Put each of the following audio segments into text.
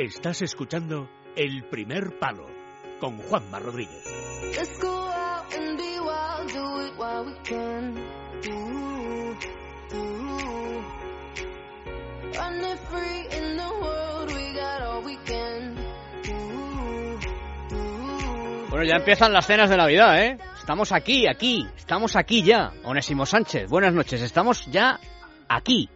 Estás escuchando El Primer Palo con Juanma Rodríguez. Let's go out and be wild, do it while we can. Ooh, ooh. Running free in the world, we got all we can. Ooh, ooh. Bueno, ya empiezan las cenas de Navidad, ¿eh? Estamos aquí, aquí, estamos aquí ya. Onésimo Sánchez, buenas noches, estamos ya aquí.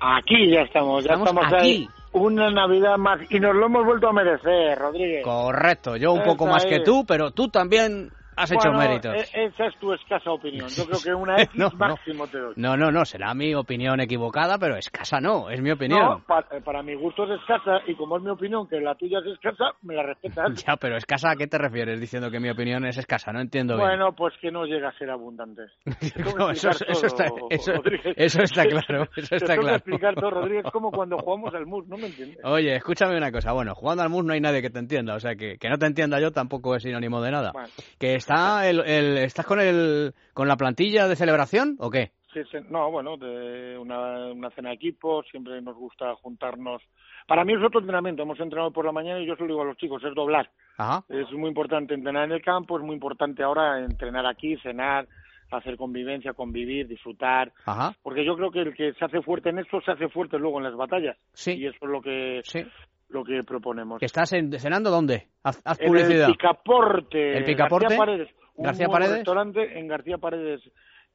Aquí ya estamos, ya Estamos estamos, aquí. ahí. Una Navidad más y nos lo hemos vuelto a merecer, Rodríguez. Correcto, yo un poco más que tú, pero tú también has hecho Bueno, méritos. e- esa es tu escasa opinión. Yo creo que una X No, no. máximo te doy. No, no, no, será mi opinión equivocada, pero escasa no, es mi opinión. No, pa- eh, para mi gusto es escasa y como es mi opinión que la tuya es escasa, me la respetas. Ya, pero escasa, ¿a qué te refieres diciendo que mi opinión es escasa? No entiendo bien. Bueno, pues que no llega a ser abundante. No, eso, eso está, eso, eso está claro, eso está claro. explicar todo, Rodríguez, como cuando jugamos al MUS, ¿no me entiendes? Oye, escúchame una cosa. Bueno, jugando al mus no hay nadie que te entienda. O sea, que, que no te entienda yo tampoco es sinónimo de nada. Bueno. Que está el, el- ¿Estás con el con la plantilla de celebración o qué? Sí, sí, no, bueno, de una, una cena de equipo, siempre nos gusta juntarnos. Para mí es otro entrenamiento, hemos entrenado por la mañana y yo se lo digo a los chicos, es doblar. Ajá. Es muy importante entrenar en el campo, es muy importante ahora entrenar aquí, cenar, hacer convivencia, convivir, disfrutar. Ajá. Porque yo creo que el que se hace fuerte en esto se hace fuerte luego en las batallas. Sí. Y eso es lo que, Sí. Lo que proponemos. ¿Que estás en- cenando dónde? Haz, haz En publicidad. el Picaporte. ¿El Picaporte? García Paredes. Un García nuevo Paredes. restaurante en García Paredes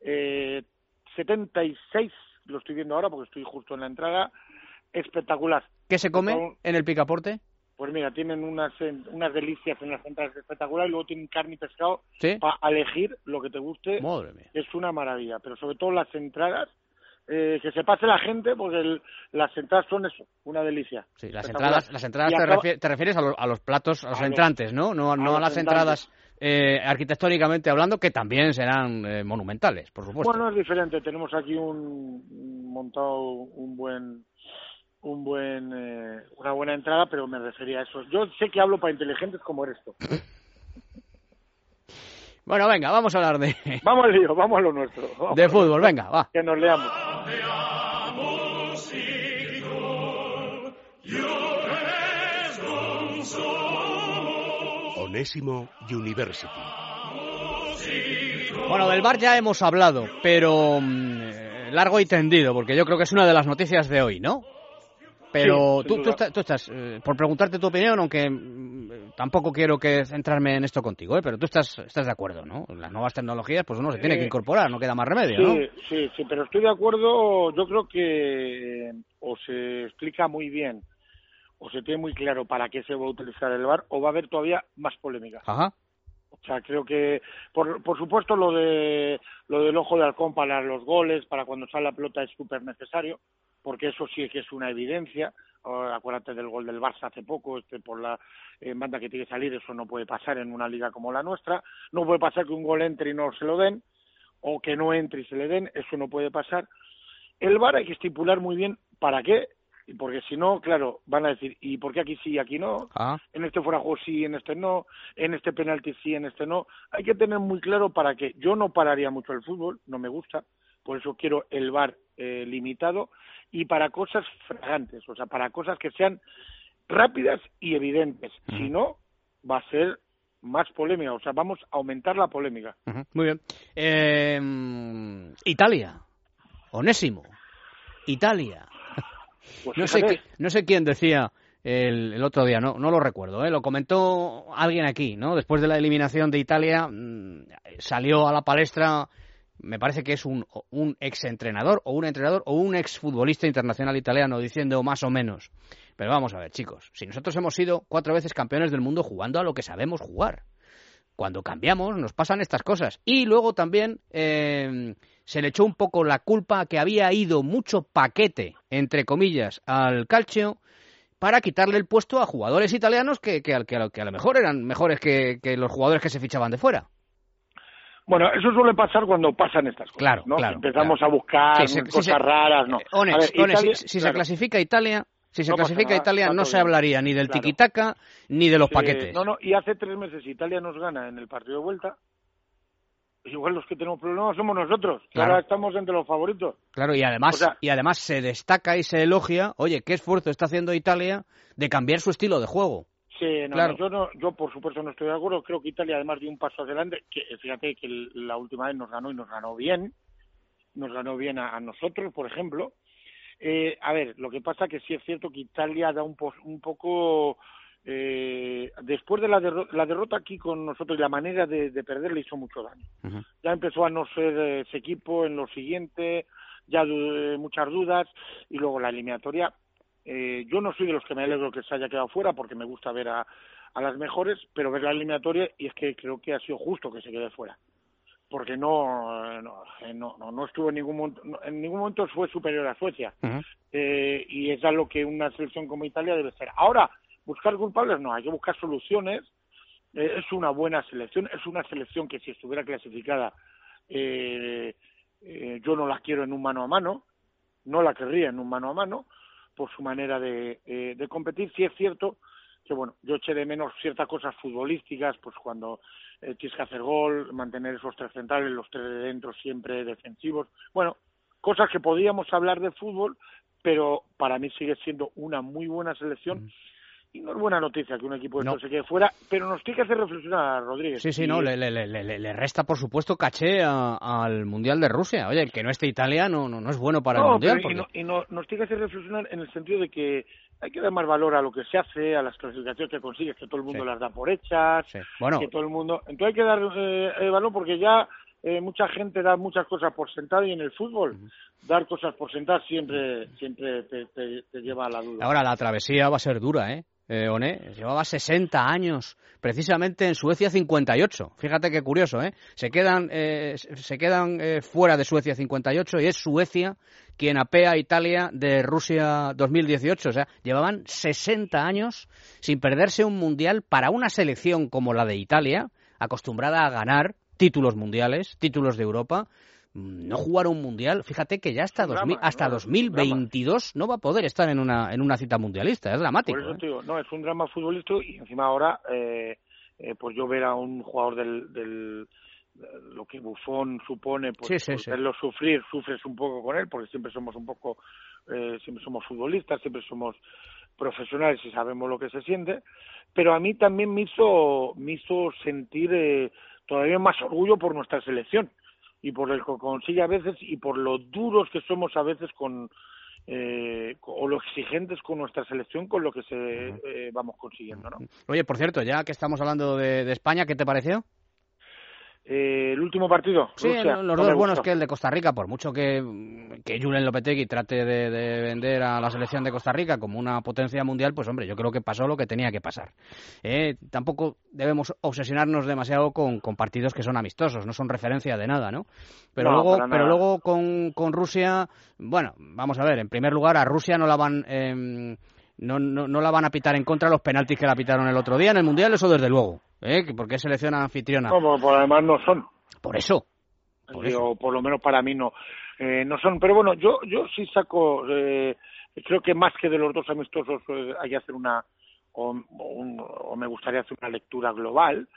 eh, 76, lo estoy viendo ahora porque estoy justo en la entrada. Espectacular. ¿Qué se come en el picaporte? Pues mira, tienen unas, unas delicias en las entradas espectaculares y luego tienen carne y pescado Sí. para elegir lo que te guste. Madre mía. Es una maravilla, pero sobre todo las entradas, eh, que se pase la gente porque el- las entradas son eso, una delicia. Sí, las entradas, las entradas te, acaba- refier- te refieres a, los- a los platos, a los A entrantes, ¿no? No, no a, las entradas eh, arquitectónicamente hablando, que también serán eh, monumentales, por supuesto. Bueno, es diferente. Tenemos aquí un montado un buen un buen eh, una buena entrada, pero me refería a eso. Yo sé que hablo para inteligentes como eres tú. Bueno, venga, vamos a hablar de, Vamos al lío, vamos a lo nuestro. Vamos. de fútbol, venga, va. Que nos leamos. Onésimo University. Bueno, del bar ya hemos hablado, pero mm, eh, largo y tendido, porque yo creo que es una de las noticias de hoy, ¿no? Pero Sí, tú, estás, tú estás, eh, por preguntarte tu opinión, aunque tampoco quiero que centrarme en esto contigo, ¿eh? pero tú estás, estás de acuerdo, ¿no? Las nuevas tecnologías, pues uno se tiene que incorporar, no queda más remedio, ¿no? Sí, sí, sí, pero estoy de acuerdo. Yo creo que o se explica muy bien o se tiene muy claro para qué se va a utilizar el VAR o va a haber todavía más polémica. Ajá. O sea, creo que, por, por supuesto, lo de lo del ojo de halcón para los goles, para cuando sale la pelota es súper necesario, porque eso sí que es una evidencia. Acuérdate del gol del Barça hace poco, este por la eh, banda que tiene que salir, eso no puede pasar en una liga como la nuestra. No puede pasar que un gol entre y no se lo den, o que no entre y se le den, eso no puede pasar. El VAR hay que estipular muy bien para qué, y porque si no, claro, van a decir, ¿y por qué aquí sí y aquí no? Ah, en este fuera juego sí, en este no, en este penalti sí, en este no. Hay que tener muy claro para qué. Yo no pararía mucho el fútbol, no me gusta, por eso quiero el VAR eh, limitado y para cosas fragantes, o sea, para cosas que sean rápidas y evidentes. Si no, va a ser más polémica, o sea, vamos a aumentar la polémica. muy bien. Eh, Italia. Onésimo. Italia. Pues sé, no sé quién decía el, el otro día, no, no lo recuerdo, ¿eh? lo comentó alguien aquí, ¿no? Después de la eliminación de Italia, mm, salió a la palestra, me parece que es un, un exentrenador o un entrenador o un exfutbolista internacional italiano diciendo más o menos. Pero vamos a ver, chicos, si nosotros hemos sido cuatro veces campeones del mundo jugando a lo que sabemos jugar. Cuando cambiamos nos pasan estas cosas. Y luego también eh, se le echó un poco la culpa a que había ido mucho paquete, entre comillas, al calcio para quitarle el puesto a jugadores italianos que, que, a lo- mejor eran mejores que los jugadores que se fichaban de fuera. Bueno, eso suele pasar cuando pasan estas cosas. Claro, ¿no? claro, Empezamos claro. a buscar Sí, se- cosas sí se- raras, ¿no. Eh, Onex, A ver, Onex, Italia- si, si se clasifica Italia, si se No clasifica nada, Italia no se hablaría ni del tiquitaca ni de los paquetes. no, no, y hace tres meses Italia nos gana en el partido de vuelta. igual los que tenemos problemas somos nosotros, Claro. ahora estamos entre los favoritos. Claro, y además, O sea- y además se destaca y se elogia, oye, qué esfuerzo está haciendo Italia de cambiar su estilo de juego. Sí, no, Claro. no, yo, no, yo por supuesto no estoy de acuerdo. Creo que Italia además dio un paso adelante. Que fíjate que el- la última vez nos ganó y nos ganó bien. Nos ganó bien a, a nosotros, por ejemplo. Eh, a ver, lo que pasa que sí es cierto que Italia da un, pos- un poco eh, después de la, derro- la derrota aquí con nosotros y la manera de, de perder le hizo mucho daño. Ya empezó a no ser eh, ese equipo en lo siguiente, ya du- eh, muchas dudas y luego la eliminatoria. Eh, yo no soy de los que me alegro que se haya quedado fuera porque me gusta ver a, a las mejores, pero ver la eliminatoria y es que creo que ha sido justo que se quede fuera porque no eh, no, eh, no, no, no estuvo en ningún momento, no- en ningún momento fue superior a Suecia Ujú. eh, y es a lo que una selección como Italia debe ser. Ahora, buscar culpables no, hay que buscar soluciones. Eh, es una buena selección, es una selección que si estuviera clasificada eh, eh, yo no la quiero en un mano a mano, no la querría en un mano a mano por su manera de, eh, de competir. Sí es cierto que bueno, yo eché de menos ciertas cosas futbolísticas, pues cuando eh, tienes que hacer gol, mantener esos tres centrales, los tres de dentro siempre defensivos. Bueno, cosas que podíamos hablar de fútbol, pero para mí sigue siendo una muy buena selección. Y no es buena noticia que un equipo de No. se quede fuera, pero nos tiene que hacer reflexionar, Rodríguez. Sí, sí, Y- no, le, le- le- le- le resta, por supuesto, caché a- al Mundial de Rusia. Oye, el que no esté Italia no, no, no es bueno para el Mundial. pero y, no- y nos tiene que hacer reflexionar en el sentido de que hay que dar más valor a lo que se hace, a las clasificaciones que consigues, que todo el mundo Sí. las da por hechas, Sí. Bueno, que todo el mundo. Entonces hay que dar eh, eh, valor porque ya eh, mucha gente da muchas cosas por sentado y en el fútbol dar cosas por sentado siempre siempre te, te- te lleva a la duda. ahora la travesía va a ser dura, ¿eh? Eh One, llevaba 60 años, precisamente en Suecia 58. Fíjate qué curioso, ¿eh? Se quedan, eh, se quedan eh, fuera de Suecia 58 y es Suecia quien apea a Italia de Rusia 2018. O sea, llevaban 60 años sin perderse un mundial para una selección como la de Italia, acostumbrada a ganar títulos mundiales, títulos de Europa. No jugar un mundial, fíjate que ya hasta, un 2000 drama, hasta ¿no? Es un drama. 2022 no va a poder estar en una, en una cita mundialista, es dramático. Por eso ¿eh? te digo, no, es un drama futbolístico y encima ahora, eh, eh, pues yo ver a un jugador del, del lo que Bufón supone, pues Sí, sí, por sí. verlo sufrir, sufres un poco con él, porque siempre somos un poco, eh, siempre somos futbolistas, siempre somos profesionales y sabemos lo que se siente, pero a mí también me hizo, me hizo sentir eh, todavía más orgullo por nuestra selección y por el que consigue a veces y por lo duros que somos a veces con eh, o lo exigentes con nuestra selección con lo que se eh, vamos consiguiendo, ¿no? Oye, por cierto, ya que estamos hablando de, de España, ¿qué te pareció? Eh, el último partido, Sí, Rusia, los no dos buenos que el de Costa Rica, por mucho que, que Julen Lopetegui trate de, de vender a la selección de Costa Rica como una potencia mundial, pues hombre, yo creo que pasó lo que tenía que pasar. Eh, tampoco debemos obsesionarnos demasiado con, con partidos que son amistosos, no son referencia de nada, ¿no? Pero No, luego, pero luego con, con Rusia, bueno, vamos a ver, en primer lugar a Rusia no la van... em, no, no, no la van a pitar en contra los penaltis que la pitaron el otro día en el Mundial, eso desde luego, ¿eh? Que porque es selección anfitriona. No, por, por además no son, Por eso, Por eso. Por lo menos para mí no, eh, no son. Pero bueno, yo yo sí saco, eh, creo que más que de los dos amistosos eh, hay que hacer una, o, o un- o me gustaría hacer una lectura global.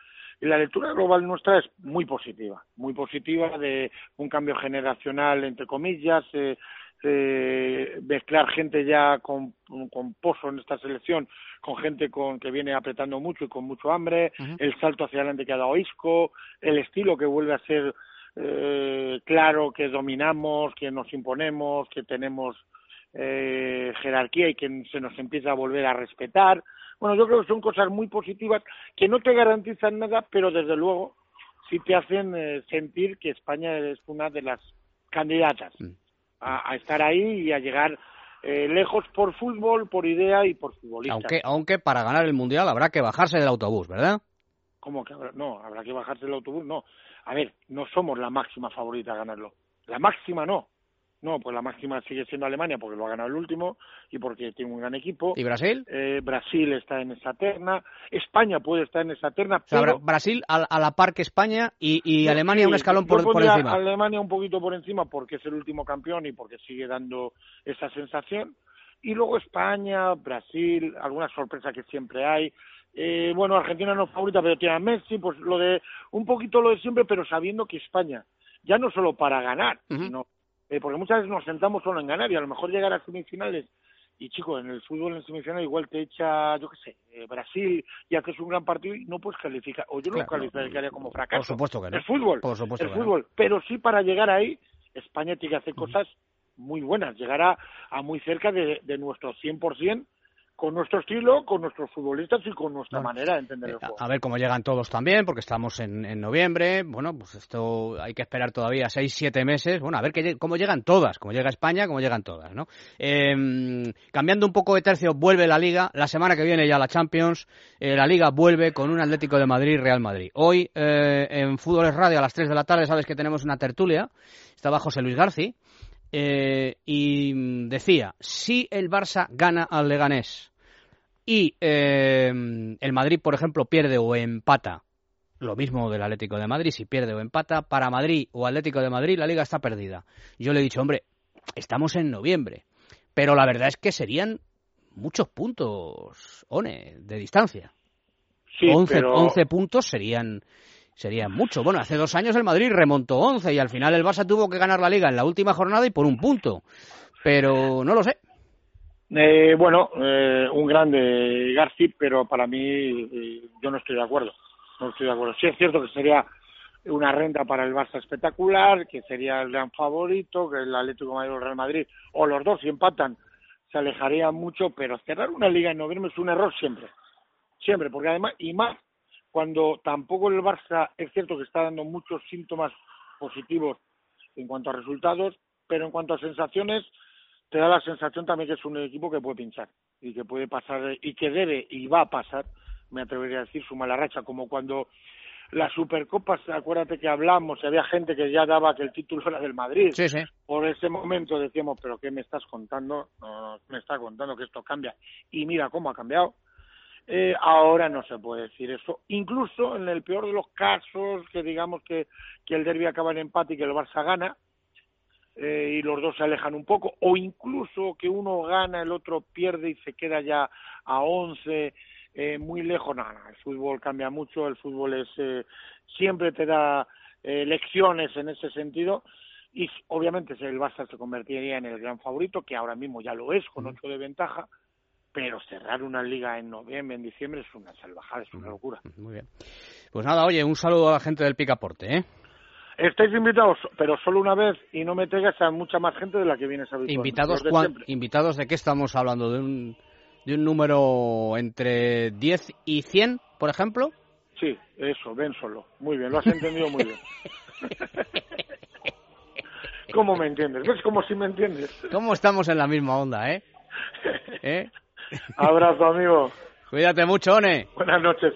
Y la lectura global nuestra es muy positiva, muy positiva de un cambio generacional, entre comillas, eh, eh, mezclar gente ya con, con pozo en esta selección, con gente con que viene apretando mucho y con mucho hambre, el salto hacia adelante que ha dado Isco, el estilo que vuelve a ser eh, claro, que dominamos, que nos imponemos, que tenemos eh, jerarquía y que se nos empieza a volver a respetar. Bueno, yo creo que son cosas muy positivas que no te garantizan nada, pero desde luego sí te hacen eh, sentir que España es una de las candidatas Mm. A, a estar ahí y a llegar eh, lejos por fútbol, por idea y por futbolista. Aunque, aunque para ganar el mundial habrá que bajarse del autobús, ¿verdad? ¿Cómo que habrá? No, habrá que bajarse del autobús. No. A ver, no somos la máxima favorita a ganarlo. La máxima no. No, pues la máxima sigue siendo Alemania porque lo ha ganado el último y porque tiene un gran equipo. ¿Y Brasil? Eh, Brasil está en esa terna. España puede estar en esa terna, O sea, Brasil a, a la par que España y, Alemania sí, un escalón por, encima. Alemania un poquito por encima porque es el último campeón y porque sigue dando esa sensación. Y luego España, Brasil, alguna sorpresa que siempre hay. Eh, bueno, Argentina no es favorita, pero tiene a Messi, pues lo de, un poquito lo de siempre, pero sabiendo que España, ya no solo para ganar, sino, eh, porque muchas veces nos sentamos solo en ganar y a lo mejor llegar a semifinales y chico, en el fútbol en semifinales igual te echa, yo qué sé, eh, Brasil y haces un gran partido y no puedes calificar, o yo no Claro. lo calificaría como fracaso. Por supuesto que no. Es fútbol, Por supuesto no. fútbol, pero sí para llegar ahí, España tiene que hacer cosas muy buenas, llegar a, a muy cerca de, de nuestro 100% con nuestro estilo, con nuestros futbolistas y con nuestra Bueno, manera de entender el Eh, juego. A ver cómo llegan todos también, porque estamos en, en noviembre. Bueno, pues esto hay que esperar todavía seis, siete meses. Bueno, a ver que, cómo llegan todas, cómo llega España, cómo llegan todas, ¿no? Eh, cambiando un poco de tercio, vuelve la Liga. La semana que viene ya la Champions. Eh, la Liga vuelve con un Atlético de Madrid, Real Madrid. Hoy eh, en Fútbol es Radio a las 3 de la tarde, sabes que tenemos una tertulia. Estaba José Luis Garci. eh, y decía, si el Barça gana al Leganés y eh, el Madrid, por ejemplo, pierde o empata, lo mismo del Atlético de Madrid, si pierde o empata, para Madrid o Atlético de Madrid la liga está perdida. Yo le he dicho, hombre, estamos en noviembre, pero la verdad es que serían muchos puntos, One, de distancia. Sí, 11, pero 11 puntos serían serían mucho. Bueno, hace dos años el Madrid remontó 11 y al final el Barça tuvo que ganar la liga en la última jornada y por un punto. Pero no lo sé. Eh, bueno, eh, un grande Garci, pero para mí eh, yo no estoy de acuerdo. No estoy de acuerdo. Sí es cierto que sería una renta para el Barça espectacular, que sería el gran favorito, que el Atlético Madrid o el Real Madrid, o los dos si empatan, se alejaría mucho, pero cerrar una liga en noviembre es un error siempre. Siempre, porque además, y más cuando tampoco el Barça es cierto que está dando muchos síntomas positivos en cuanto a resultados, pero en cuanto a sensaciones, te da la sensación también que es un equipo que puede pinchar y que puede pasar y que debe y va a pasar, me atrevería a decir, su mala racha, como cuando las Supercopas, acuérdate que hablamos, y había gente que ya daba que el título era del Madrid. Sí, sí. Por ese momento decíamos, pero ¿qué me estás contando? No, no, me está contando que esto cambia. Y mira cómo ha cambiado. Eh, ahora no se puede decir eso. Incluso en el peor de los casos, que digamos que, que el derby acaba en empate y que el Barça gana, eh, y los dos se alejan un poco, o incluso que uno gana, el otro pierde y se queda ya a 11, eh, muy lejos. No, no, el fútbol cambia mucho, el fútbol es eh, siempre te da eh, lecciones en ese sentido y obviamente el Barça se convertiría en el gran favorito, que ahora mismo ya lo es, con ocho de ventaja, pero cerrar una liga en noviembre, en diciembre es una salvajada, es una locura. Muy bien. Pues nada, oye, un saludo a la gente del Picaporte, ¿eh? Estáis invitados, pero solo una vez y no me traigas a mucha más gente de la que vienes habitualmente. Invitados, de invitados de qué estamos hablando? ¿De un, ¿De un número entre 10 y 100, por ejemplo? Sí, eso, ven solo. Muy bien, lo has entendido muy bien. ¿Cómo me entiendes? ¿Ves como si me entiendes? ¿Cómo estamos en la misma onda, eh? ¿Eh? Abrazo, amigo. Cuídate mucho, One. Buenas noches.